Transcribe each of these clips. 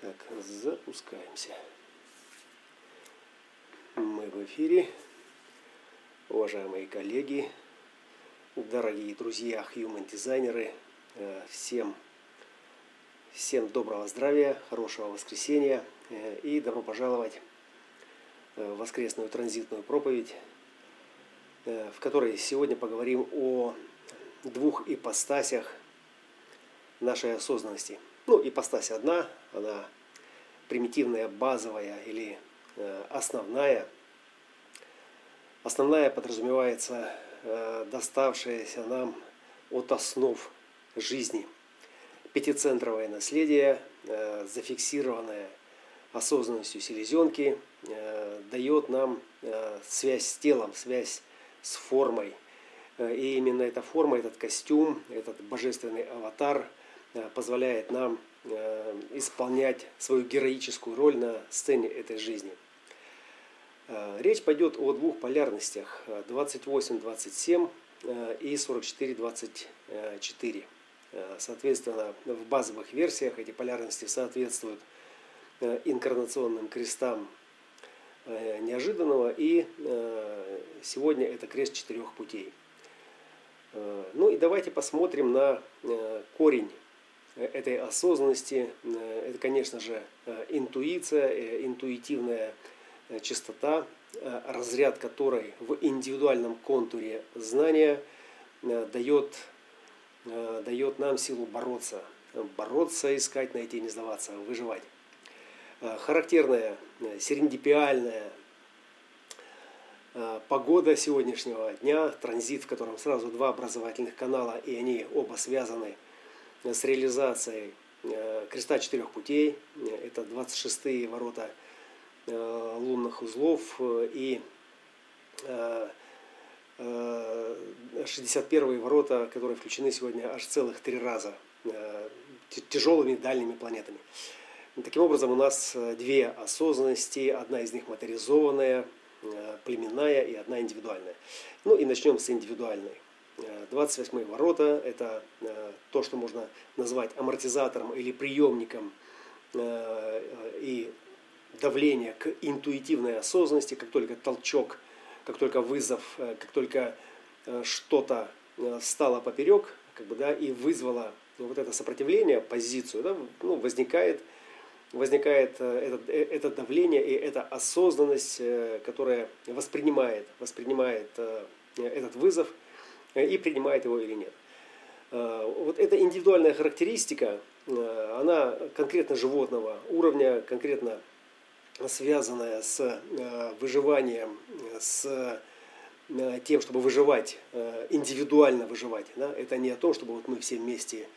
Так, запускаемся. Мы в эфире. Уважаемые коллеги, дорогие друзья, human-дизайнеры, э, всем, всем доброго здравия, хорошего воскресенья э, и добро пожаловать в воскресную транзитную проповедь, э, в которой сегодня поговорим о двух ипостасях нашей осознанности – ну, ипостась одна, она примитивная, базовая или э, основная. Основная подразумевается э, доставшаяся нам от основ жизни. Пятицентровое наследие, э, зафиксированное осознанностью селезенки, дает нам связь с телом, связь с формой. И именно эта форма, этот костюм, этот божественный аватар – позволяет нам исполнять свою героическую роль на сцене этой жизни. Э, речь пойдет о двух полярностях 28-27 и 44-24. Соответственно, в базовых версиях эти полярности соответствуют инкарнационным крестам неожиданного, и сегодня это крест четырех путей. Ну и давайте посмотрим на корень Э, этой осознанности, э, это, конечно же, э, интуиция, интуитивная чистота, разряд которой в индивидуальном контуре знания дает, дает нам силу бороться, бороться, искать, найти, не сдаваться, выживать. Характерная серендипиальная погода сегодняшнего дня, транзит, в котором сразу два образовательных канала, и они оба связаны – с реализацией э, креста четырех путей. Это 26-е ворота э, лунных узлов и 61-е э, ворота, которые включены сегодня аж целых три раза тяжелыми дальними планетами. Таким образом, у нас две осознанности, одна из них моторизованная, племенная и одна индивидуальная. Ну и начнем с индивидуальной. 28 ворота – это э, то, что можно назвать амортизатором или приемником э, и давление к интуитивной осознанности, как только толчок, как только вызов, э, как только что-то стало поперек, как бы, да, и вызвало вот это сопротивление, позицию, да, ну, возникает, возникает это, это давление и эта осознанность, которая воспринимает, воспринимает этот вызов – Э, и принимает его или нет. Э, вот эта индивидуальная характеристика, э, она конкретно животного уровня, конкретно связанная с выживанием, с тем, чтобы выживать, индивидуально выживать. Да? Это не о том, чтобы вот мы все вместе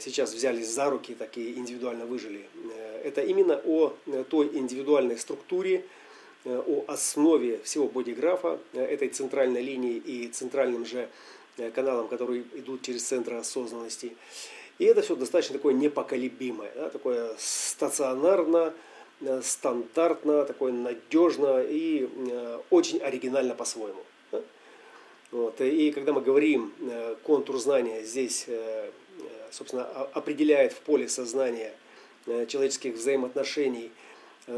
сейчас взялись за руки, такие индивидуально выжили. Это именно о той индивидуальной структуре, Э, о основе всего бодиграфа, э, этой центральной линии и центральным же э, каналам, которые идут через центры осознанности. И это все достаточно такое непоколебимое, да, такое стационарно, стандартно, такое надежно и очень оригинально по-своему. Вот. И когда мы говорим контур знания здесь, собственно, определяет в поле сознания человеческих взаимоотношений – Э,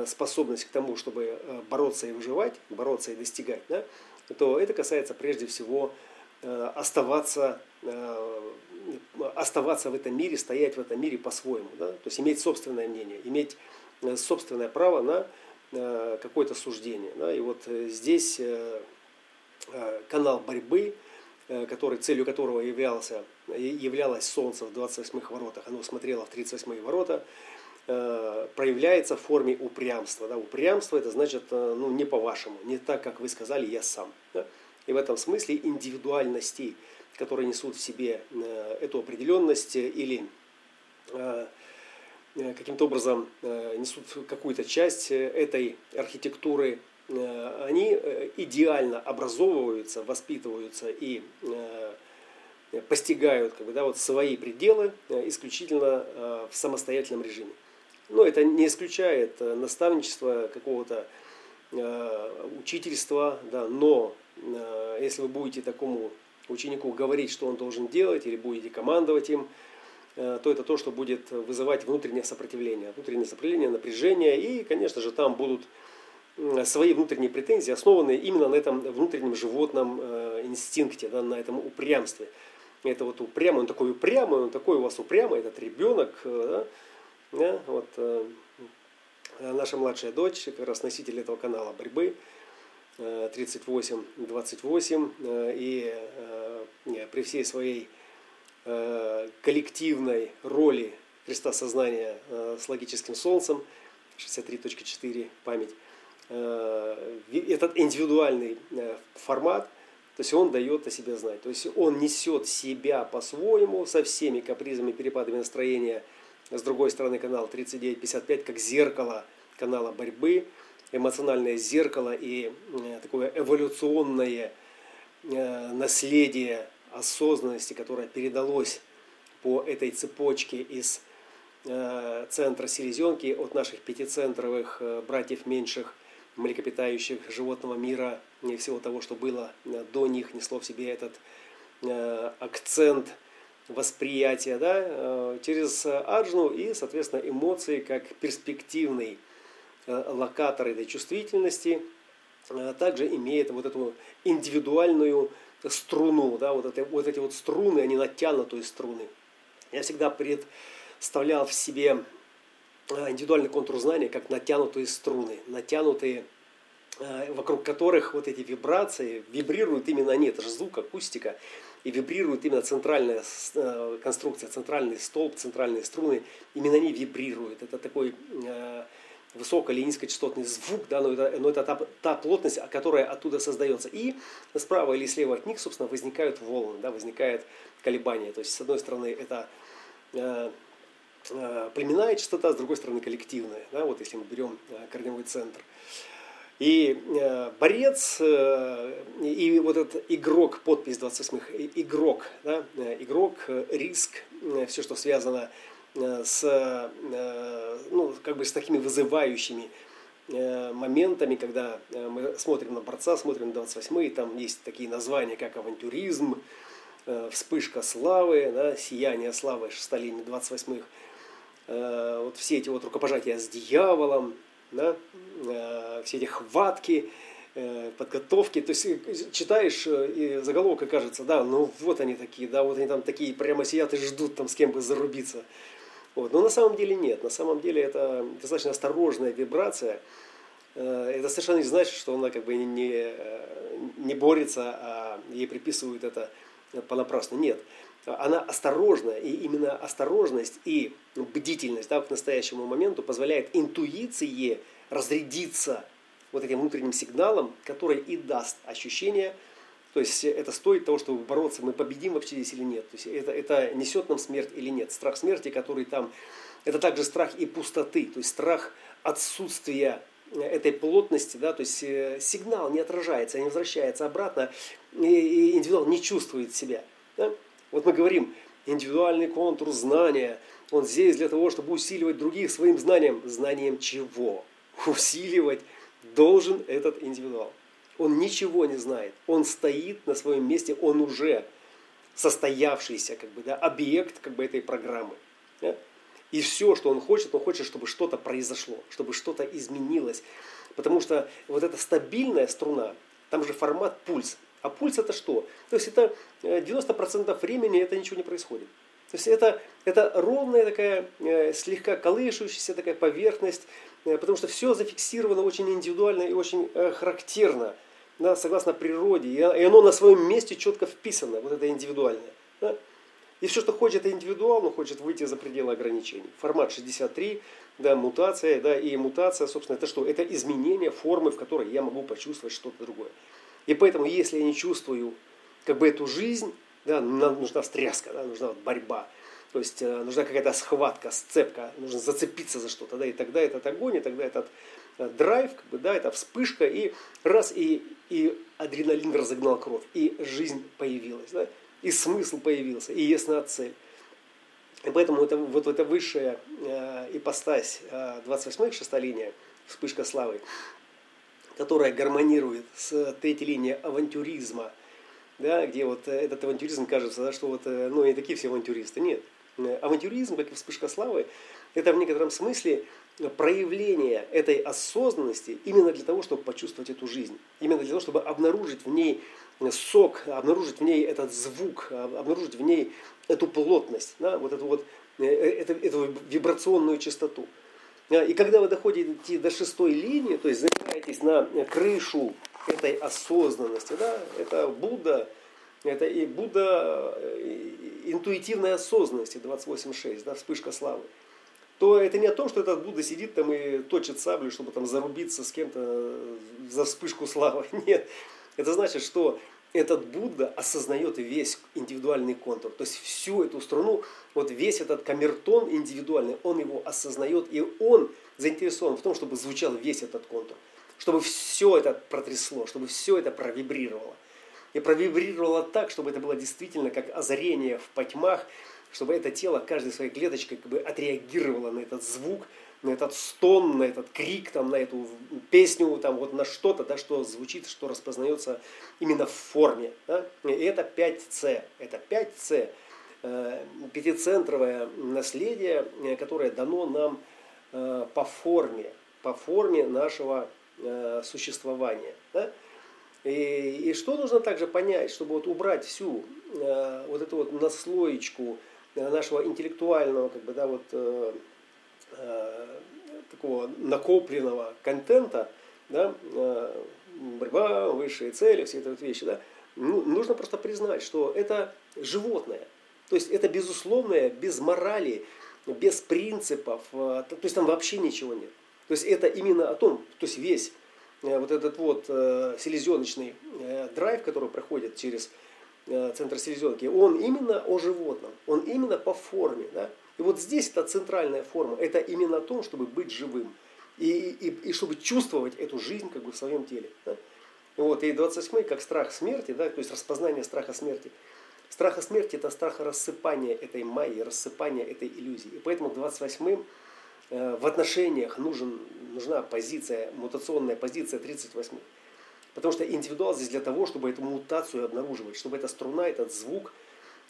способность к тому, чтобы э, бороться и выживать, бороться и достигать, да, то это касается прежде всего э, оставаться, оставаться в этом мире, стоять в этом мире по-своему. Да? То есть иметь собственное мнение, иметь собственное право на какое-то суждение. Да? И вот здесь канал борьбы, который, целью которого являлся, являлось Солнце в 28-х воротах, оно смотрело в 38-е ворота, Э, проявляется в форме упрямства. Да? Упрямство это значит э, ну, не по-вашему, не так, как вы сказали, я сам. Да? И в этом смысле индивидуальности, которые несут в себе э, эту определенность или каким-то образом несут какую-то часть этой архитектуры, они идеально образовываются, воспитываются и постигают как бы, да, вот свои пределы исключительно в самостоятельном режиме. Но это не исключает э, наставничество какого-то э, учительства, да, но э, если вы будете такому ученику говорить, что он должен делать, или будете командовать им, то это то, что будет вызывать внутреннее сопротивление. Внутреннее сопротивление, напряжение. И, конечно же, там будут свои внутренние претензии, основанные именно на этом внутреннем животном инстинкте, да, на этом упрямстве. Это вот упрямый, он такой упрямый, он такой у вас упрямый, этот ребенок, да, да, вот, наша младшая дочь, как раз носитель этого канала борьбы, 38-28, и при всей своей коллективной роли Христа сознания с логическим солнцем, 63.4 память, этот индивидуальный формат, то есть он дает о себе знать. То есть он несет себя по-своему, со всеми капризами, перепадами настроения – с другой стороны, канал 3955 как зеркало канала борьбы, эмоциональное зеркало и э, такое эволюционное э, наследие осознанности, которое передалось по этой цепочке из э, центра селезенки от наших пятицентровых братьев меньших млекопитающих животного мира и всего того, что было до них, несло в себе этот акцент – восприятия да, э, через аджну и, соответственно, эмоции как перспективный э, локатор этой чувствительности э, также имеет вот эту индивидуальную струну, да, вот, это, вот эти вот струны, они натянутые струны. Я всегда представлял в себе индивидуальный контур знания как натянутые струны, натянутые, вокруг которых вот эти вибрации вибрируют именно они, это же звук, акустика, и вибрирует именно центральная э, конструкция, центральный столб, центральные струны, именно они вибрируют. Это такой э, высоко- или низкочастотный звук, да, но это, но это та, та плотность, которая оттуда создается. И справа или слева от них, собственно, возникают волны, да, возникает колебание. То есть, с одной стороны, это э, э, племенная частота, с другой стороны, коллективная. Да, вот если мы берем корневой центр. И э, борец, э, и вот этот игрок, подпись 28 игрок, да, э, игрок, риск, все, что связано с, ну, как бы с такими вызывающими моментами, когда мы смотрим на борца, смотрим на 28 и там есть такие названия, как авантюризм, вспышка славы, да, сияние славы шестолетний 28-х, вот все эти вот рукопожатия с дьяволом, да, э, все эти хватки, э, подготовки. То есть э, читаешь и заголовок и кажется, да, ну вот они такие, да, вот они там такие прямо сидят и ждут там с кем бы зарубиться. Вот. Но на самом деле нет. На самом деле это достаточно осторожная вибрация. Это совершенно не значит, что она как бы не, не борется, а ей приписывают это понапрасну. Нет она осторожна, и именно осторожность и бдительность да, к настоящему моменту позволяет интуиции разрядиться вот этим внутренним сигналом, который и даст ощущение, то есть это стоит того, чтобы бороться, мы победим вообще здесь или нет. То есть это, это несет нам смерть или нет. Страх смерти, который там, это также страх и пустоты, то есть страх отсутствия этой плотности, да, то есть э, сигнал не отражается, не возвращается обратно, и индивидуал не чувствует себя. Да? Вот мы говорим, индивидуальный контур знания, он здесь для того, чтобы усиливать других своим знанием. Знанием чего? Усиливать должен этот индивидуал. Он ничего не знает. Он стоит на своем месте, он уже состоявшийся как бы, да, объект как бы, этой программы. Да? И все, что он хочет, он хочет, чтобы что-то произошло, чтобы что-то изменилось. Потому что вот эта стабильная струна, там же формат пульс, а пульс это что? То есть это 90% э, времени это ничего не происходит. То есть это, это ровная такая, э, слегка колышущаяся такая поверхность, э, потому что все зафиксировано очень индивидуально и очень характерно, да, согласно природе. И оно на своем месте четко вписано, вот это индивидуальное. Да? И все, что хочет индивидуал, хочет выйти за пределы ограничений. Формат 63, да, мутация, да, и мутация, собственно, это что? Это изменение формы, в которой я могу почувствовать что-то другое. И поэтому, если я не чувствую как бы эту жизнь, да, нам нужна стряска, да, нужна борьба. То есть э, нужна какая-то схватка, сцепка, нужно зацепиться за что-то, да, и тогда этот огонь, и тогда этот э, драйв, как бы, да, это вспышка, и раз, и, и адреналин разогнал кровь, и жизнь появилась, да, и смысл появился, и ясна цель. И поэтому это, вот эта высшая э, ипостась, э, 28 шестая вспышка славы, которая гармонирует с третьей линией авантюризма, да, где вот э, этот авантюризм кажется, да, что вот, э, ну, они такие все авантюристы. Нет, Авантюризм, как и вспышка славы, это в некотором смысле проявление этой осознанности именно для того, чтобы почувствовать эту жизнь. Именно для того, чтобы обнаружить в ней сок, обнаружить в ней этот звук, обнаружить в ней эту плотность, да, вот эту вот э, эту, эту вибрационную частоту. И когда вы доходите до шестой линии, то есть забираетесь на крышу этой осознанности, да, это Будда, это и Будда э, интуитивной осознанности 28.6, да, вспышка славы то это не о том, что этот Будда сидит там и точит саблю, чтобы там зарубиться с кем-то за вспышку славы. Нет. Это значит, что этот Будда осознает весь индивидуальный контур. То есть всю эту страну, вот весь этот камертон индивидуальный, он его осознает, и он заинтересован в том, чтобы звучал весь этот контур. Чтобы все это протрясло, чтобы все это провибрировало. И провибрировало так, чтобы это было действительно как озарение в потьмах, чтобы это тело каждой своей клеточкой как бы отреагировало на этот звук, на этот стон, на этот крик, там, на эту песню, там, вот на что-то, да, что звучит, что распознается именно в форме. Да? И это 5C. Это 5C. Э, пятицентровое наследие, которое дано нам э, по форме, по форме нашего существования. Да? И, и что нужно также понять, чтобы вот убрать всю вот эту вот наслоечку нашего интеллектуального, как бы, да, вот, э, э, такого накопленного контента, да, э, борьба, высшие цели, все эти вот вещи, да, ну, нужно просто признать, что это животное. То есть это безусловное, без морали, без принципов, э, то есть там вообще ничего нет. То есть это именно о том, то есть весь э, вот этот вот э, селезеночный э, драйв, который проходит через центр селезенки, он именно о животном, он именно по форме. Да? И вот здесь эта центральная форма, это именно о том, чтобы быть живым. И, и, и чтобы чувствовать эту жизнь как бы в своем теле. Да? Вот, и 28 как страх смерти, да, то есть распознание страха смерти. Страха смерти это страх рассыпания этой майи, рассыпания этой иллюзии. И поэтому 28 э, в отношениях нужен, нужна позиция, мутационная позиция 38. Потому что индивидуал здесь для того, чтобы эту мутацию обнаруживать, чтобы эта струна, этот звук,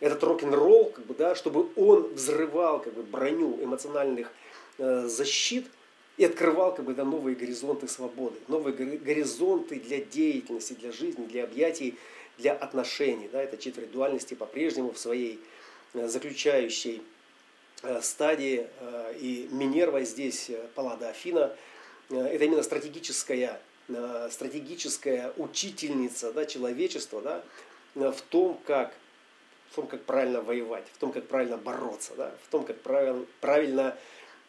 этот рок-н-ролл, как бы, да, чтобы он взрывал как бы, броню эмоциональных э, защит и открывал как бы, да, новые горизонты свободы, новые горизонты для деятельности, для жизни, для объятий, для отношений. Да, это четверть дуальности по-прежнему в своей э, заключающей э, стадии. Э, и Минерва здесь, э, Паллада Афина, э, это именно стратегическая Э, стратегическая учительница да, человечества да, э, в том, как в том, как правильно воевать, в том, как правильно бороться, да, в том, как правильно, правильно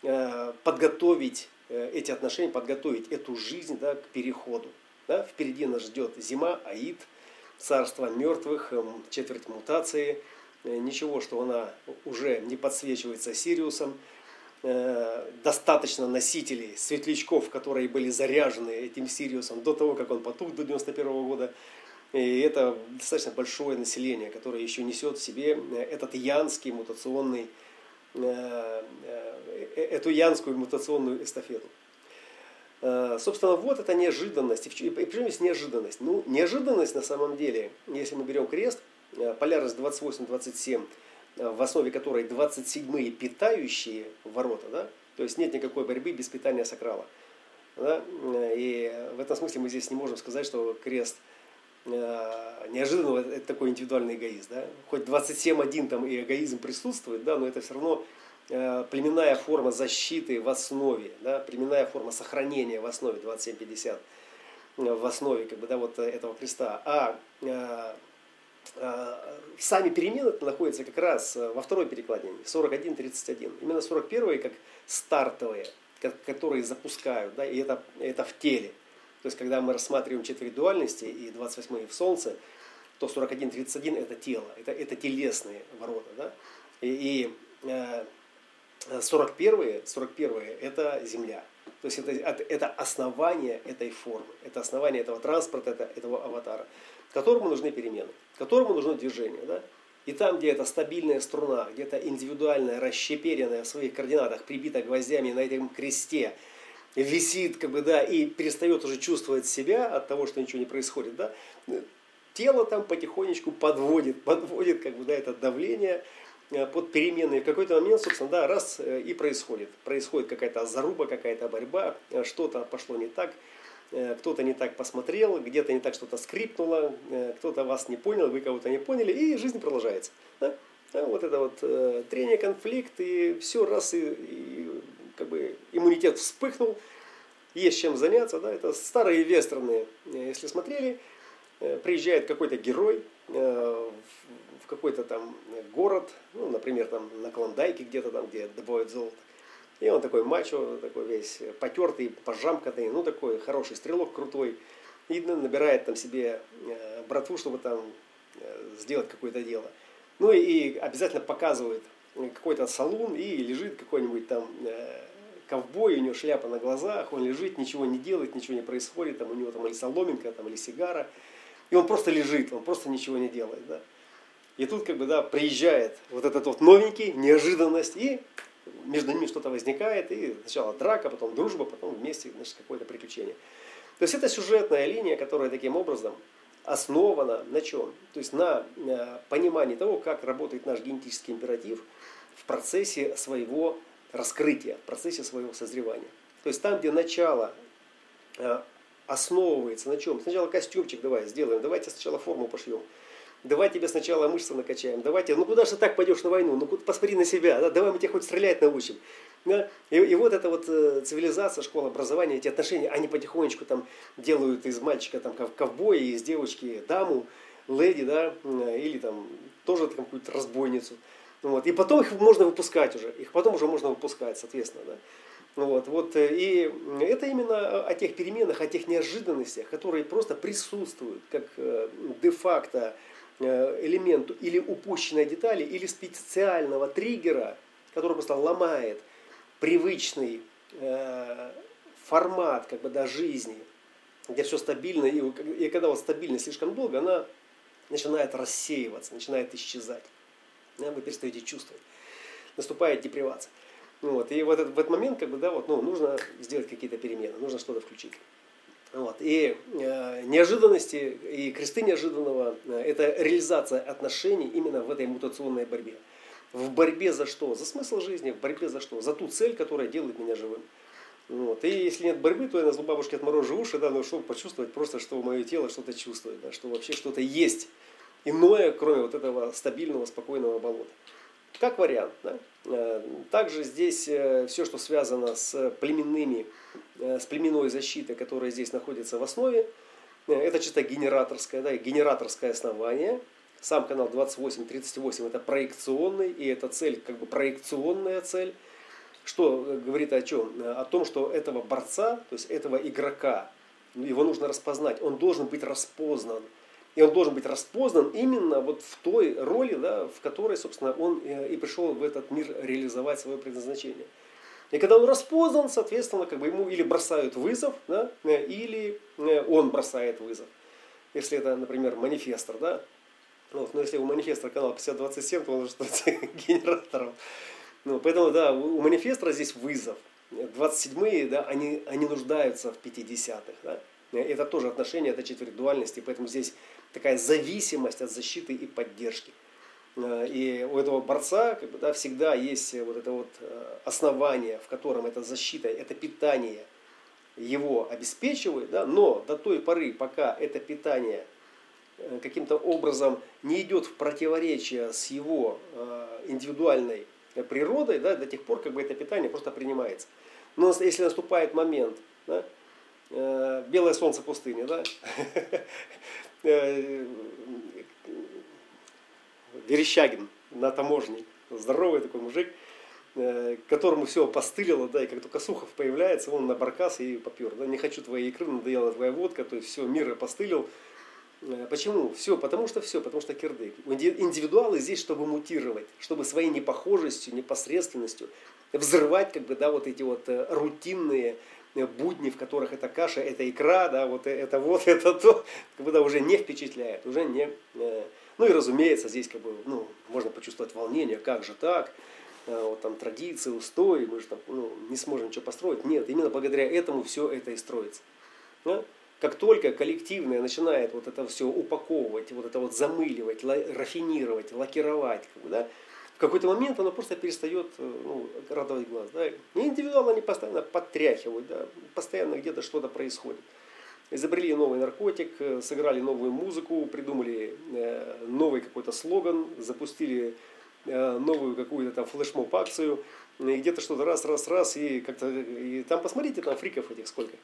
э, подготовить э, эти отношения, подготовить эту жизнь да, к переходу. Да. Впереди нас ждет зима, Аид, царство мертвых, э, четверть мутации, э, ничего, что она уже не подсвечивается Сириусом, Э, достаточно носителей, светлячков, которые были заряжены этим Сириусом до того, как он потух до 91 года. И это достаточно большое население, которое еще несет в себе э, этот янский мутационный, э, эту янскую мутационную эстафету. Собственно, вот эта неожиданность. И причем здесь неожиданность? Ну, неожиданность на самом деле, если мы берем крест, полярность 28-27, в основе которой 27-е питающие ворота, да? то есть нет никакой борьбы без питания сакрала. Да? И в этом смысле мы здесь не можем сказать, что крест э, неожиданно это такой индивидуальный эгоист. Да? Хоть 27-1 там и эгоизм присутствует, да, но это все равно э, племенная форма защиты в основе, да? племенная форма сохранения в основе 27-50 в основе как бы, да, вот этого креста. А э, Э, сами перемены находятся как раз э, во второй перекладине, 41-31. Именно 41 как стартовые, которые запускают, да, и это, это в теле. То есть, когда мы рассматриваем четверть дуальности и 28 в Солнце, то 41-31 это тело, это, это телесные ворота. Да? И, и 41 41 это Земля. То есть это, это основание этой формы, это основание этого транспорта, это, этого аватара которому нужны перемены, которому нужно движение. Да? И там, где это стабильная струна, где-то индивидуальная, расщеперенная в своих координатах, прибита гвоздями на этом кресте, висит, как бы, да, и перестает уже чувствовать себя от того, что ничего не происходит, да, тело там потихонечку подводит, подводит, как бы, да, это давление, под переменной в какой-то момент, собственно, да, раз и происходит. Происходит какая-то заруба, какая-то борьба, что-то пошло не так, кто-то не так посмотрел, где-то не так что-то скрипнуло, кто-то вас не понял, вы кого-то не поняли, и жизнь продолжается. Да? Да, вот это вот э, трение, конфликт, и все раз, и, и как бы иммунитет вспыхнул, есть чем заняться, да, это старые вестерны, если смотрели, э, приезжает какой-то герой э, в какой-то там город, ну, например, там на Клондайке где-то там, где добывают золото, и он такой мачо, такой весь потертый, пожамканный, ну, такой хороший стрелок, крутой, и набирает там себе э, братву, чтобы там сделать какое-то дело – ну и обязательно показывает какой-то салун и лежит какой-нибудь там э, ковбой, у него шляпа на глазах, он лежит, ничего не делает, ничего не происходит, там у него там или соломинка, там, или сигара. И он просто лежит, он просто ничего не делает. Да? И тут как бы, да, приезжает вот этот вот новенький, неожиданность, и между ними что-то возникает, и сначала драка, потом дружба, потом вместе, значит, какое-то приключение. То есть это сюжетная линия, которая таким образом основана на чем? То есть на э, понимании того, как работает наш генетический императив в процессе своего раскрытия, в процессе своего созревания. То есть там, где начало э, основывается на чем? Сначала костюмчик давай сделаем, давайте сначала форму пошьем. Давай тебе сначала мышцы накачаем, давайте, ну куда же так пойдешь на войну, ну посмотри на себя, да? давай мы тебя хоть стрелять научим. Да? И, и вот эта вот э, цивилизация, школа образования, эти отношения, они потихонечку там делают из мальчика там ковбоя, из девочки даму, леди, да, или там тоже какую-то разбойницу. Вот. И потом их можно выпускать уже, их потом уже можно выпускать, соответственно, да. Вот, вот, э, и это именно о тех переменах, о тех неожиданностях, которые просто присутствуют, как э, де-факто элементу или упущенной детали, или специального триггера, который просто ломает привычный э, формат как бы, да, жизни, где все стабильно, и, и когда вот стабильность слишком долго, она начинает рассеиваться, начинает исчезать. Да, вы перестаете чувствовать. Наступает депривация. Вот, и вот этот, в этот момент как бы, да, вот, ну, нужно сделать какие-то перемены, нужно что-то включить. Вот, и э, неожиданности и кресты неожиданного э, – это реализация отношений именно в этой мутационной борьбе. В борьбе за что? За смысл жизни, в борьбе за что? За ту цель, которая делает меня живым. Вот. И если нет борьбы, то я на бабушке отморожу уши, да, ну, чтобы почувствовать просто, что мое тело что-то чувствует, да, что вообще что-то есть иное, кроме вот этого стабильного, спокойного болота. Как вариант. Да? Э, также здесь э, все, что связано с племенными, э, с племенной защитой, которая здесь находится в основе, это чисто генераторское, да, генераторское основание – сам канал 2838 это проекционный, и эта цель как бы проекционная цель. Что говорит о чем? О том, что этого борца, то есть этого игрока, его нужно распознать, он должен быть распознан. И он должен быть распознан именно вот в той роли, да, в которой, собственно, он э, и пришел в этот мир реализовать свое предназначение. И когда он распознан, соответственно, как бы ему или бросают вызов, да, э, или он бросает вызов. Если это, например, манифестор, да, вот, но если у манифестора канал 5027, то он уже становится генератором. Ну, поэтому, да, у манифестора здесь вызов. 27-е, да, они, они нуждаются в 50-х. Да? Это тоже отношение, это четверть дуальности, поэтому здесь такая зависимость от защиты и поддержки. И у этого борца как бы, да, всегда есть вот это вот э, основание, в котором эта защита, это питание его обеспечивает, да, но до той поры, пока это питание Э, каким-то образом не идет в противоречие с его э, индивидуальной природой, да, до тех пор как бы это питание просто принимается. Но если наступает момент, да, э, белое солнце пустыни, да, Верещагин на таможне, здоровый такой мужик, которому все постылило, да, и как только Сухов появляется, он на баркас и попер, да, не хочу твоей икры, надоела твоя водка, то есть все, мир постылил, Э, почему? Все, потому что все, потому что кирдык. Индивидуалы здесь, чтобы мутировать, чтобы своей непохожестью, непосредственностью взрывать как бы, да, вот эти вот э, рутинные э, будни, в которых эта каша, эта икра, да, вот это вот, это то, как бы, да, уже не впечатляет, уже не... Ну и разумеется, здесь как бы, ну, можно почувствовать волнение, как же так, вот там традиции, устои, мы же там ну, не сможем ничего построить. Нет, именно благодаря этому все это и строится. Да? Как только коллективное начинает вот это все упаковывать, вот это вот замыливать, рафинировать, лакировать, как бы, да, какой-то момент оно просто перестает ну, радовать глаз. Да? И индивидуально они постоянно подтряхивают, да? постоянно где-то что-то происходит. Изобрели новый наркотик, сыграли новую музыку, придумали новый какой-то слоган, запустили новую какую-то там флешмоб-акцию, где-то что-то раз, раз, раз, и как-то, и там посмотрите, там фриков этих сколько.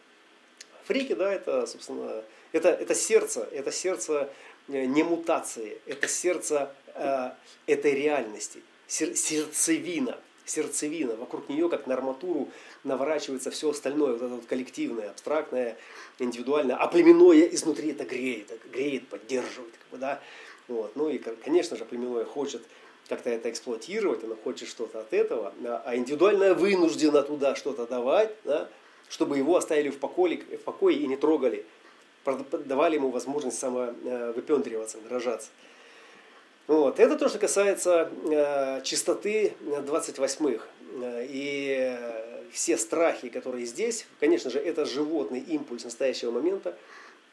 Фрики, да, это, собственно, это, это сердце, это сердце э, не мутации, это сердце э, этой реальности, сер, сердцевина, сердцевина, вокруг нее, как на арматуру, наворачивается все остальное, вот это вот коллективное, абстрактное, индивидуальное, а племенное изнутри это греет, греет, поддерживает, как бы, да, вот. Ну и, конечно же, племенное хочет как-то это эксплуатировать, оно хочет что-то от этого, а индивидуальное вынуждено туда что-то давать, да, чтобы его оставили в покое, в покое и не трогали. Давали ему возможность самовыпендриваться, выражаться. Вот. Это то, что касается э, чистоты 28-х. И все страхи, которые здесь, конечно же, это животный импульс настоящего момента,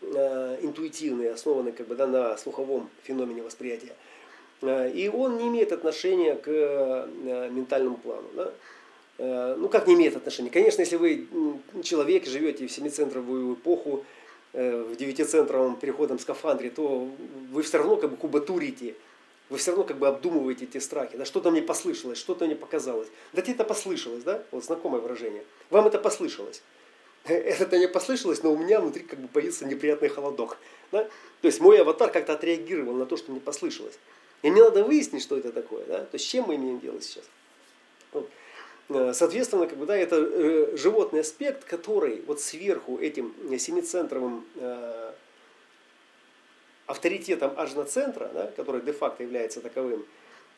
э, интуитивный, основанный как бы, да, на слуховом феномене восприятия. Э, и он не имеет отношения к э, ментальному плану. Да? Э, ну, как не имеет отношения? Конечно, если вы человек, живете в семицентровую эпоху, э, в девятицентровом переходном скафандре, то вы все равно как бы кубатурите, вы все равно как бы обдумываете эти страхи. Да что-то мне послышалось, что-то мне показалось. Да тебе это послышалось, да? Вот знакомое выражение. Вам это послышалось. Это не послышалось, но у меня внутри как бы появился неприятный холодок. Да? То есть мой аватар как-то отреагировал на то, что мне послышалось. И мне надо выяснить, что это такое. Да? То есть с чем мы имеем дело сейчас. Вот. Э, соответственно, как бы, да, это э, животный аспект, который вот сверху этим семицентровым э, авторитетом ажноцентра, да, который де-факто является таковым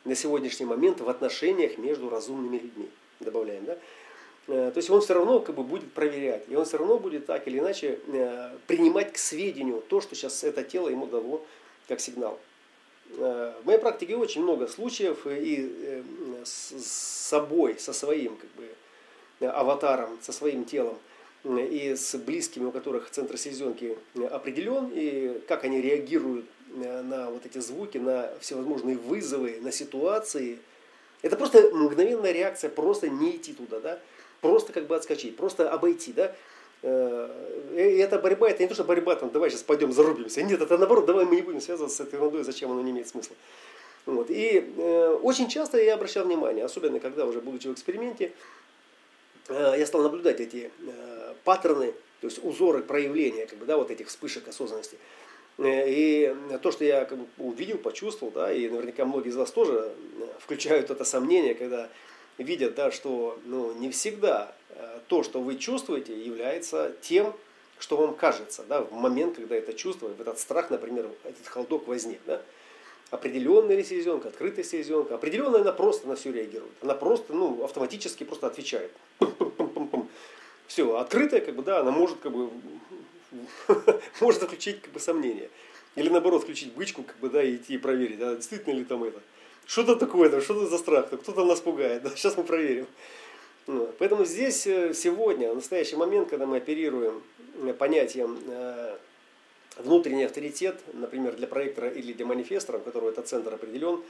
на сегодняшний момент в отношениях между разумными людьми, добавляем, да, то есть он все равно как бы будет проверять, и он все равно будет так или иначе принимать к сведению то, что сейчас это тело ему дало как сигнал. Э, в моей практике очень много случаев и э, с собой, со своим как бы, аватаром, со своим телом и с близкими, у которых центр селезенки определен, и как они реагируют на вот эти звуки, на всевозможные вызовы, на ситуации. Это просто мгновенная реакция, просто не идти туда, да? просто как бы отскочить, просто обойти. Да? Э, и эта борьба, это не то, что борьба, там, давай сейчас пойдем зарубимся. Нет, это наоборот, давай мы не будем связываться с этой ерундой, зачем оно не имеет смысла. Вот. И э, очень часто я обращал внимание, особенно когда уже будучи в эксперименте, э, я стал наблюдать эти э, паттерны, то есть узоры проявления как бы, да, вот этих вспышек осознанности. Э, и то, что я как бы, увидел, почувствовал, да, и наверняка многие из вас тоже э, включают это сомнение, когда видят, да, что ну, не всегда э, то, что вы чувствуете, является тем, что вам кажется, да, в момент, когда это чувство, в этот страх, например, этот холодок возник, да, определенная ли селезенка, открытая селезенка, определенная она просто на все реагирует, она просто, ну, автоматически просто отвечает, все, открытая, как бы, да, она может, как бы, может отключить, как бы, сомнения, или наоборот, включить бычку, как бы, да, и идти проверить, да, действительно ли там это, что-то такое, да, что это за страх, кто-то нас пугает, да, сейчас мы проверим. Ну, поэтому здесь э, сегодня, в настоящий момент, когда мы оперируем э, понятием э, внутренний авторитет, например, для проектора или для манифестора, у которого этот центр определен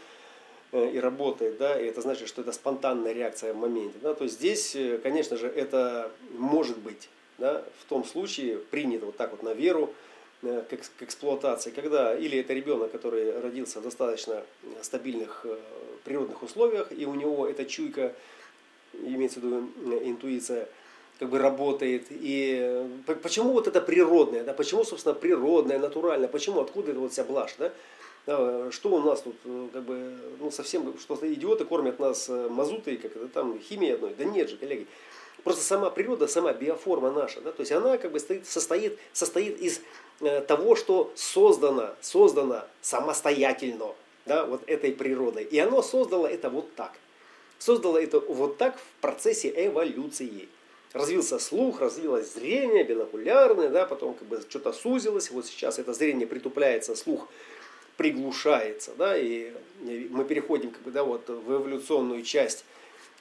и работает, да, и это значит, что это спонтанная реакция в моменте, да, то здесь, конечно же, это может быть, да, в том случае принято вот так вот на веру, Э, к эксплуатации, когда или это ребенок, который родился в достаточно стабильных э, природных условиях, и у него эта чуйка, имеется в виду интуиция, как бы работает. И почему вот это природное, да, почему, собственно, природное, натуральное, почему, откуда это вот вся блажь, да? Что у нас тут, э, как бы, ну, совсем, что-то идиоты кормят нас мазутой, как это там, химией одной. Да нет же, коллеги. Просто сама природа, сама биоформа наша, да, то есть она как бы стоит, состоит, состоит из Э, того, что создано, создано самостоятельно да, вот этой природой. И оно создало это вот так. Создало это вот так в процессе эволюции. Развился слух, развилось зрение, бинокулярное, да, потом как бы что-то сузилось. Вот сейчас это зрение притупляется, слух приглушается, да, и мы переходим как бы, да, вот, в эволюционную часть.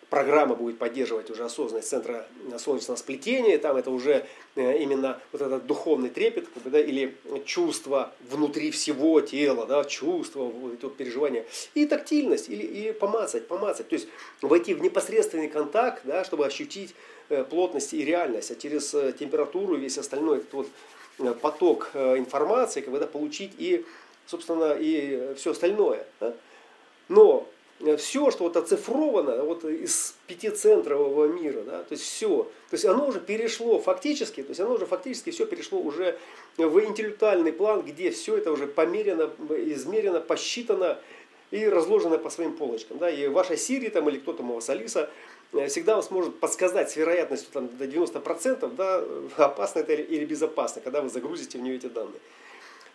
Программа будет поддерживать уже осознанность центра солнечного сплетения, там это уже э, именно вот этот духовный трепет, да, или чувство внутри всего тела, да, чувство, вот это переживание, и тактильность, или, или помацать, помацать, то есть войти в непосредственный контакт, да, чтобы ощутить э, плотность и реальность, а через э, температуру весь остальной этот вот поток информации, когда получить и, собственно, и все остальное. Да? Но все, что вот оцифровано вот из пятицентрового мира, да, то есть все, то есть оно уже перешло фактически, то есть оно уже фактически все перешло уже в интеллектуальный план, где все это уже померено, измерено, посчитано и разложено по своим полочкам. Да, и ваша Сири там, или кто-то у вас Алиса э, всегда вам сможет подсказать с вероятностью там, до 90%, да, опасно это или безопасно, когда вы загрузите в нее эти данные.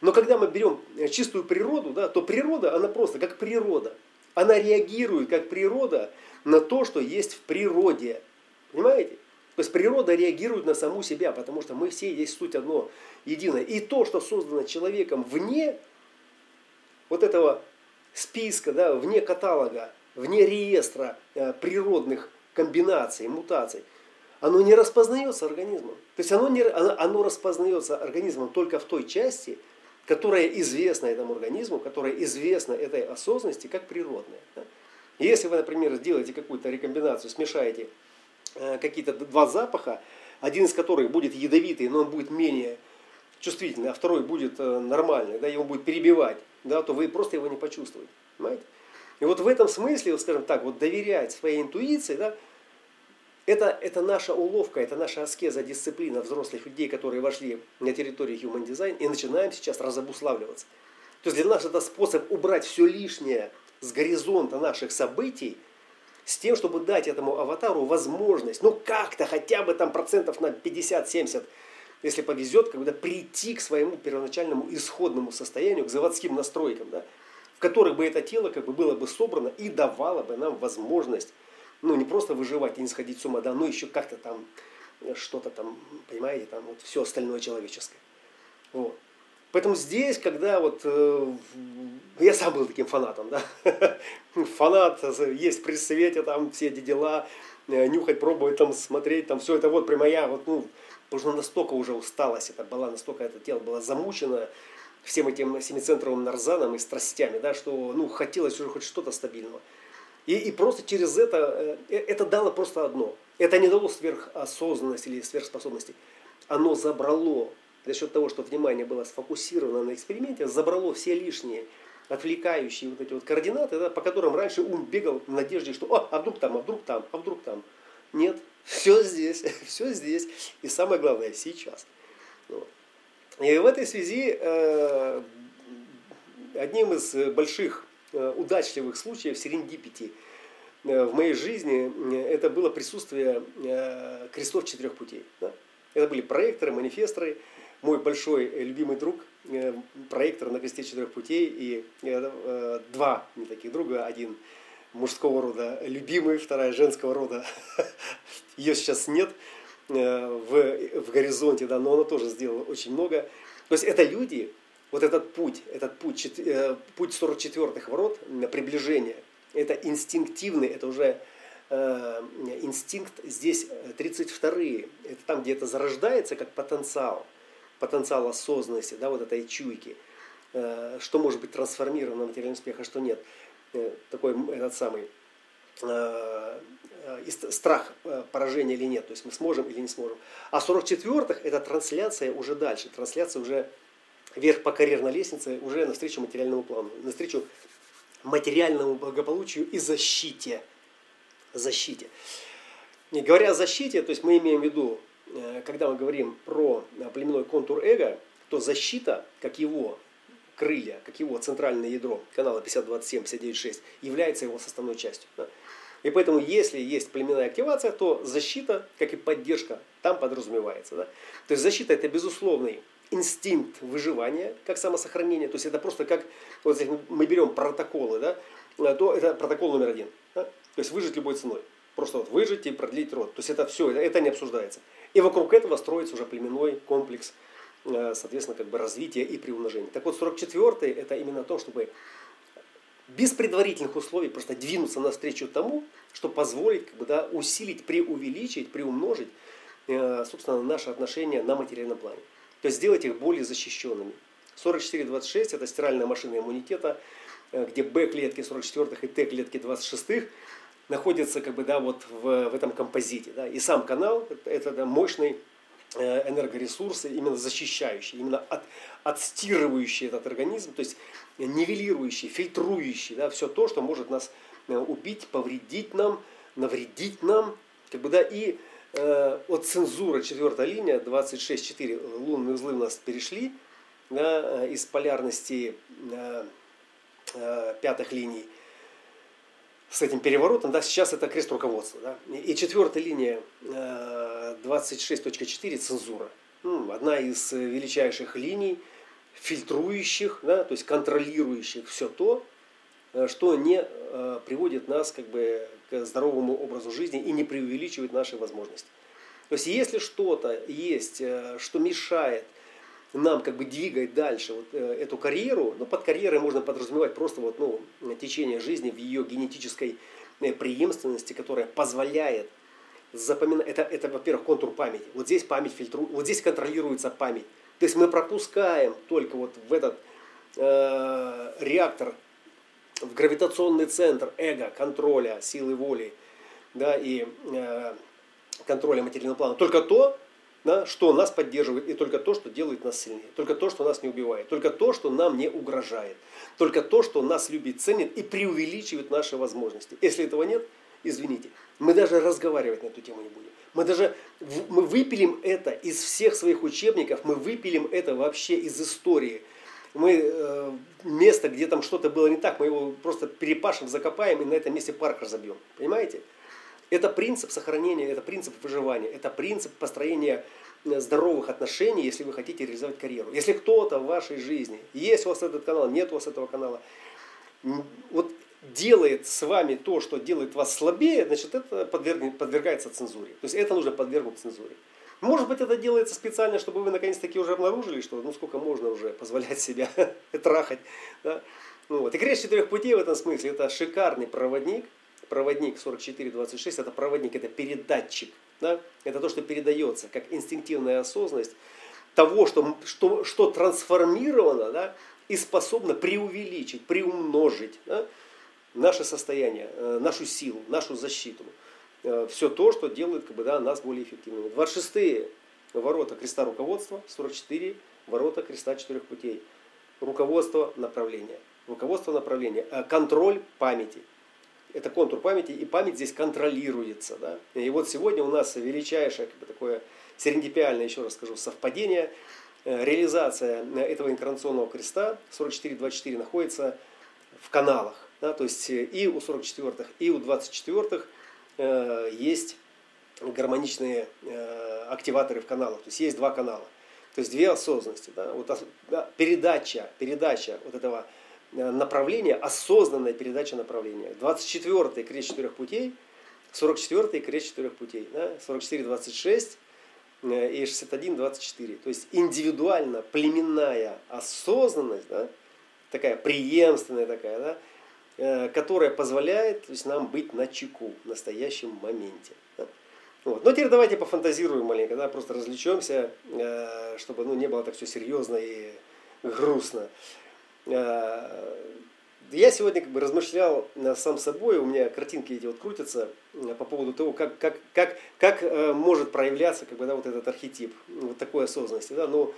Но когда мы берем чистую природу, да, то природа, она просто как природа. Она реагирует как природа на то, что есть в природе. Понимаете? То есть природа реагирует на саму себя, потому что мы все есть суть одно, единое. И то, что создано человеком вне вот этого списка, да, вне каталога, вне реестра э, природных комбинаций, мутаций, оно не распознается организмом. То есть оно, не, оно, оно распознается организмом только в той части, которая известна этому организму, которая известна этой осознанности как природная. Если вы, например, сделаете какую-то рекомбинацию, смешаете э, какие-то два запаха, один из которых будет ядовитый, но он будет менее чувствительный, а второй будет э, нормальный, да, его будет перебивать, да, то вы просто его не почувствуете. Понимаете? И вот в этом смысле, вот, скажем так, вот доверять своей интуиции, да, это, это наша уловка, это наша аскеза, дисциплина взрослых людей, которые вошли на территорию Human Design и начинаем сейчас разобуславливаться. То есть для нас это способ убрать все лишнее с горизонта наших событий, с тем, чтобы дать этому аватару возможность, ну как-то хотя бы там процентов на 50-70, если повезет, когда прийти к своему первоначальному исходному состоянию, к заводским настройкам, да, в которых бы это тело как бы было бы собрано и давало бы нам возможность ну, не просто выживать и не сходить с ума, да, но еще как-то там э, что-то там, понимаете, там вот все остальное человеческое. Вот. Поэтому здесь, когда вот э, я сам был таким фанатом, да, фанат, э, есть при свете, там все эти дела, э, нюхать, пробовать, там смотреть, там все это вот прямо я, вот, ну, потому что настолько уже усталость это была, настолько это тело было замучено всем этим семицентровым нарзаном и страстями, да, что, ну, хотелось уже хоть что-то стабильного. И, и просто через это, э, это дало просто одно. Это не дало сверхосознанности или сверхспособности. Оно забрало, за счет того, что внимание было сфокусировано на эксперименте, забрало все лишние отвлекающие вот эти вот координаты, да, по которым раньше ум бегал в надежде, что а, а вдруг там, а вдруг там, а вдруг там. Нет, все здесь, все здесь. И самое главное, сейчас. Вот. И в этой связи э, одним из больших Э, удачливых случаев серендипити э, в моей жизни э, это было присутствие крестов четырех путей. Да? Это были проекторы, манифесторы, мой большой любимый друг, проектор на кресте четырех путей, и два не таких друга, один мужского рода любимый, вторая женского рода. Ее сейчас нет в, в горизонте, да, но она тоже сделала очень много. То есть это люди, вот этот путь, этот путь, э, путь 44-х ворот, приближение, это инстинктивный, это уже э, инстинкт здесь 32-е, это там, где это зарождается как потенциал, потенциал осознанности, да, вот этой чуйки, э, что может быть трансформировано в материальный успех, а что нет. Э, такой этот самый э, э страх э, поражения или нет, то есть мы сможем или не сможем. А 44-х это трансляция уже дальше, трансляция уже вверх по карьерной лестнице уже навстречу материальному плану, навстречу материальному благополучию и защите. Защите. И говоря о защите, то есть мы имеем в виду, э, когда мы говорим про племенной контур эго, то защита, как его крылья, как его центральное ядро, канала 5027, 596, является его составной частью. И поэтому, если есть племенная активация, то защита, как и поддержка, там подразумевается. Да? То есть защита это безусловный инстинкт выживания, как самосохранение. То есть это просто как, вот если мы берем протоколы, да, то это протокол номер один. Да? То есть выжить любой ценой. Просто вот выжить и продлить род. То есть это все, это, это не обсуждается. И вокруг этого строится уже племенной комплекс, э, соответственно, как бы развития и приумножения. Так вот, 44-й это именно то, чтобы без предварительных условий просто двинуться навстречу тому, что позволит как бы, да, усилить, преувеличить, приумножить, э, собственно, наши отношения на материальном плане. То есть сделать их более защищенными. 4426 это стиральная машина иммунитета, э, где Б-клетки 44-х и Т-клетки 26-х находятся как бы, да, вот в, в этом композите. Да. И сам канал это, это мощный э, энергоресурсы, именно защищающий, именно от, отстирывающий этот организм, то есть нивелирующий, фильтрующий да, все то, что может нас э, убить, повредить нам, навредить нам. Как бы, да, и от цензуры четвертая линия, 26.4 лунные узлы у нас перешли да, из полярности э, э, пятых линий – с этим переворотом, да, сейчас это крест руководства. Да. И четвертая линия 26.4 э, цензура. Ну, одна из величайших линий, фильтрующих, да, то есть контролирующих все то, э, что не э, приводит нас как бы, к здоровому образу жизни и не преувеличивает наши возможности. То есть если что-то есть, что мешает – нам как бы двигать дальше вот, э, эту карьеру, ну, под карьерой можно подразумевать просто вот, ну, течение жизни в ее генетической э, преемственности, которая позволяет запоминать. Это, это во-первых, контур памяти. Вот здесь память фильтрует, вот здесь контролируется память. То есть мы пропускаем только вот в этот э, реактор, в гравитационный центр эго, контроля, силы воли, да, и э, контроля материального плана. Только то, да, что нас поддерживает, и только то, что делает нас сильнее, только то, что нас не убивает, только то, что нам не угрожает, только то, что нас любит, ценит и преувеличивает наши возможности. Если этого нет, извините, мы даже разговаривать на эту тему не будем. Мы даже мы выпилим это из всех своих учебников, мы выпилим это вообще из истории. Мы э, место, где там что-то было не так, мы его просто перепашем, закопаем и на этом месте парк разобьем. Понимаете? Это принцип сохранения, это принцип выживания, это принцип построения э, здоровых отношений, если вы хотите реализовать карьеру. Если кто-то в вашей жизни, есть у вас этот канал, нет у вас этого канала, вот делает с вами то, что делает вас слабее, значит, это подвергается цензуре. То есть это нужно подвергнуть цензуре. Может быть, это делается специально, чтобы вы наконец-таки уже обнаружили, что ну сколько можно уже позволять себя трахать. Да? Ну, вот. И крест четырех путей в этом смысле это шикарный проводник – проводник 4426, это проводник, это передатчик. Да? Это то, что передается, как инстинктивная осознанность того, что, что, что трансформировано да, и способно преувеличить, приумножить да, наше состояние, э, нашу силу, нашу защиту. Э, Все то, что делает как бы, да, нас более эффективными. 26 ворота креста руководства, 44 ворота креста четырех путей. Руководство направления. Руководство направления. Э, контроль памяти это контур памяти, и память здесь контролируется. Да? И вот сегодня у нас величайшее как бы, такое серендипиальное, еще раз скажу, совпадение, э, реализация этого инкарнационного креста 44-24 находится в каналах. Да? То есть и у 44-х, и у 24-х э, есть гармоничные э, активаторы в каналах. То есть есть два канала. То есть две осознанности. Да? Вот, да, передача, передача вот этого Э, направление, осознанная передача направления. 24-й крест четырех путей, 44-й крест четырех путей, да? 44-26 э, и 61-24. То есть индивидуально племенная осознанность, да? такая преемственная такая, да? Э, которая позволяет то есть, нам быть на чеку в настоящем моменте. Вот. Но теперь давайте пофантазируем маленько, да? просто развлечемся, чтобы ну, не было так все серьезно и грустно. Э, я сегодня как бы размышлял сам собой, у меня картинки эти вот крутятся э, по поводу того, как, как, как, как э, может проявляться как бы, да, вот этот архетип вот такой осознанности. Да? Ну,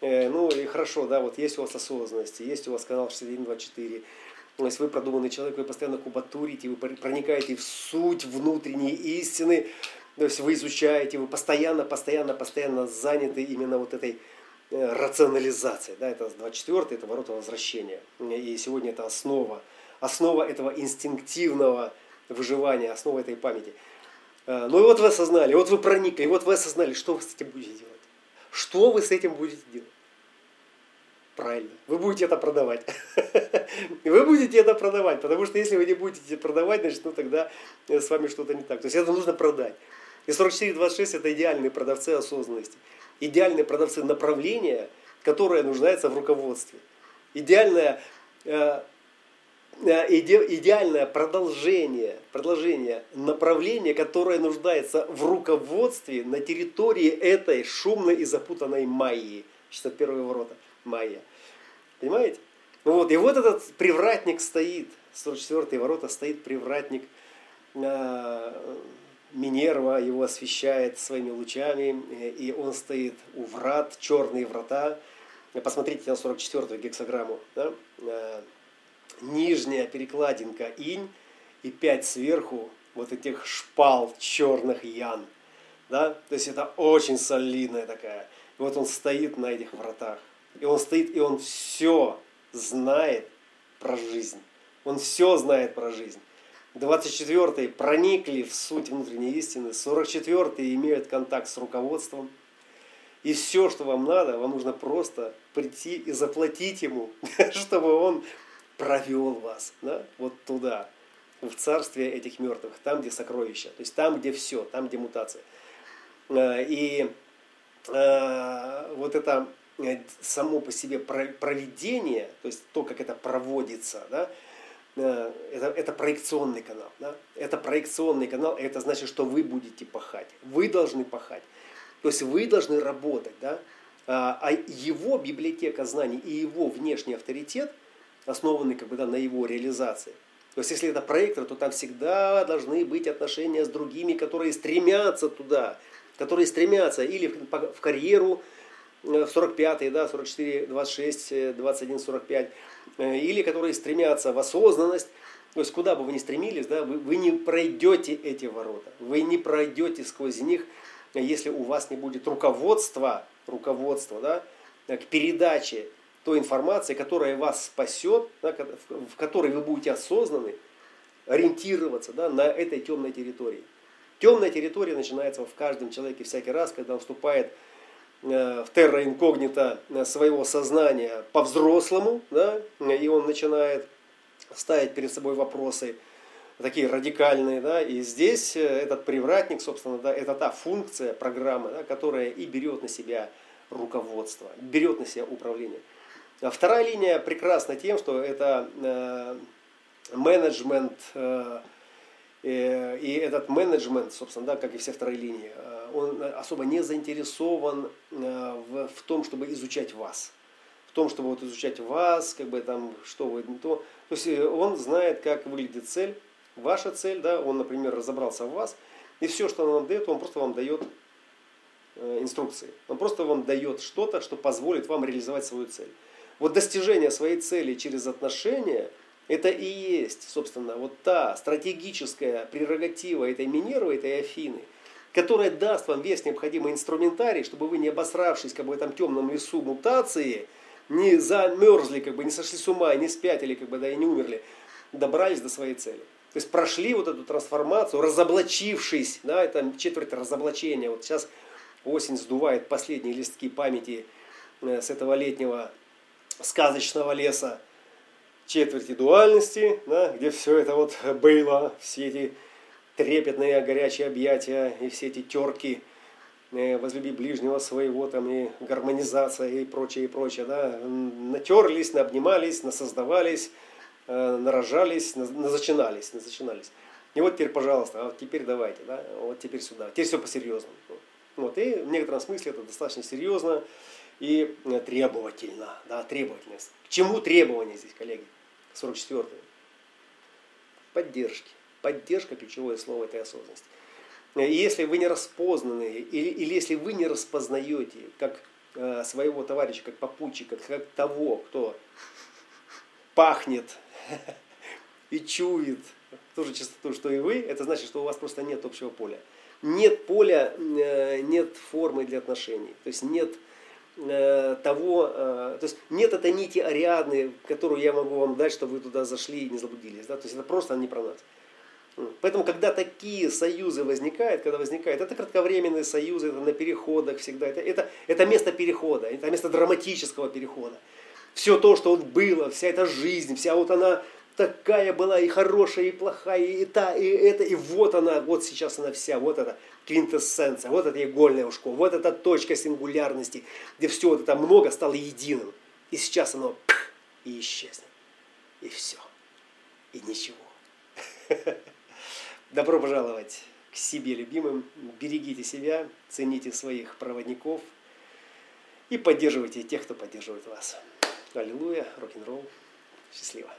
ну и хорошо, да, вот есть у вас осознанность, есть у вас канал 6124, то есть вы продуманный человек, вы постоянно кубатурите, вы проникаете в суть внутренней истины, то есть вы изучаете, вы постоянно, постоянно, постоянно заняты именно вот этой рационализация. Да, это 24 это ворота возвращения. И сегодня это основа, основа этого инстинктивного выживания, основа этой памяти. Ну и вот вы осознали, вот вы проникли, вот вы осознали, что вы с этим будете делать. Что вы с этим будете делать? Правильно. Вы будете это продавать. Вы будете это продавать, потому что если вы не будете продавать, значит, ну тогда с вами что-то не так. То есть это нужно продать. И 44-26 это идеальные продавцы осознанности идеальные продавцы направления, которое нуждается в руководстве. Идеальная, э, э, иде, идеальное продолжение, продолжение направления, которое нуждается в руководстве на территории этой шумной и запутанной Майи. 61 ворота Майя. Понимаете? Вот, и вот этот привратник стоит, 44 ворота стоит привратник, э, Минерва его освещает своими лучами, и он стоит у врат, черные врата. Посмотрите на 44-ю гексограмму. Да? Э, нижняя перекладинка инь и пять сверху вот этих шпал черных ян. Да? То есть это очень солидная такая. И вот он стоит на этих вратах. И он стоит, и он все знает про жизнь. Он все знает про жизнь. 24 проникли в суть внутренней истины. 44 имеют контакт с руководством. И все, что вам надо, вам нужно просто прийти и заплатить ему, чтобы он провел вас да, вот туда, в царствие этих мертвых, там, где сокровища, то есть там, где все, там, где мутация. Э, и э, вот это само по себе проведение, то есть то, как это проводится, да, э, это, это проекционный канал. Да? Это проекционный канал, это значит, что вы будете пахать. Вы должны пахать. То есть вы должны работать. Да? А, а его библиотека знаний и его внешний авторитет основаны как бы, да, на его реализации. То есть если это проектор, то там всегда должны быть отношения с другими, которые стремятся туда, которые стремятся или в карьеру, в 45, да, 44, 26, 21, 45, или которые стремятся в осознанность, то есть куда бы вы ни стремились, да, вы, вы не пройдете эти ворота, вы не пройдете сквозь них, если у вас не будет руководства, руководства да, к передаче той информации, которая вас спасет, да, в которой вы будете осознаны, ориентироваться да, на этой темной территории. Темная территория начинается в каждом человеке всякий раз, когда он вступает Э, в терра инкогнито э, своего сознания по-взрослому, да, и он начинает ставить перед собой вопросы такие радикальные, да, и здесь э, этот привратник, собственно, да, это та функция программы, да, которая и берет на себя руководство, берет на себя управление. А вторая линия прекрасна тем, что это э, менеджмент э, Э, и этот менеджмент, собственно, да, как и все вторые линии, э, он особо не заинтересован э, в, в том, чтобы изучать вас. В том, чтобы вот изучать вас, как бы там, что вы, то. То есть он знает, как выглядит цель, ваша цель, да, он, например, разобрался в вас, и все, что он вам дает, он просто вам дает инструкции. Он просто вам дает что-то, что позволит вам реализовать свою цель. Вот достижение своей цели через отношения – это и есть, собственно, вот та стратегическая прерогатива этой Минервы, этой Афины, которая даст вам весь необходимый инструментарий, чтобы вы не обосравшись как бы, в этом темном лесу мутации, не замерзли, как бы, не сошли с ума, не спятили, как бы, да, и не умерли, добрались до своей цели. То есть прошли вот эту трансформацию, разоблачившись, да, это четверть разоблачения. Вот сейчас осень сдувает последние листки памяти э, с этого летнего сказочного леса, четверти дуальности, да, где все это вот было, все эти трепетные горячие объятия и все эти терки, э, возлюби ближнего своего, там и гармонизация и прочее, и прочее, да, натерлись, наобнимались, насоздавались, э, нарожались, назачинались, назачинались. И вот теперь, пожалуйста, а вот теперь давайте, да, вот теперь сюда. Теперь все по-серьезному. Вот, и в некотором смысле это достаточно серьезно и требовательно, да, требовательность. К чему требования здесь, коллеги? 44. Поддержки. Поддержка – ключевое слово этой осознанности. И если вы не распознаны, или, или если вы не распознаете как э, своего товарища, как попутчика, как того, кто пахнет и чует ту же частоту, что и вы, это значит, что у вас просто нет общего поля. Нет поля, э, нет формы для отношений. То есть нет Э, того, э, то есть нет этой нити Ариадны, которую я могу вам дать, чтобы вы туда зашли и не заблудились. Да? То есть это просто не про нас. Поэтому, когда такие союзы возникают, когда возникают, это кратковременные союзы, это на переходах всегда, это, это, это место перехода, это место драматического перехода. Все то, что вот было, вся эта жизнь, вся вот она такая была и хорошая, и плохая, и та, и это, и вот она, вот сейчас она вся, вот это квинтэссенция, вот это игольное ушко, вот эта точка сингулярности, где все вот это много стало единым. И сейчас оно и исчезнет. И все. и ничего. Добро пожаловать к себе любимым. Берегите себя, цените своих проводников и поддерживайте тех, кто поддерживает вас. Аллилуйя, рок-н-ролл. Счастливо.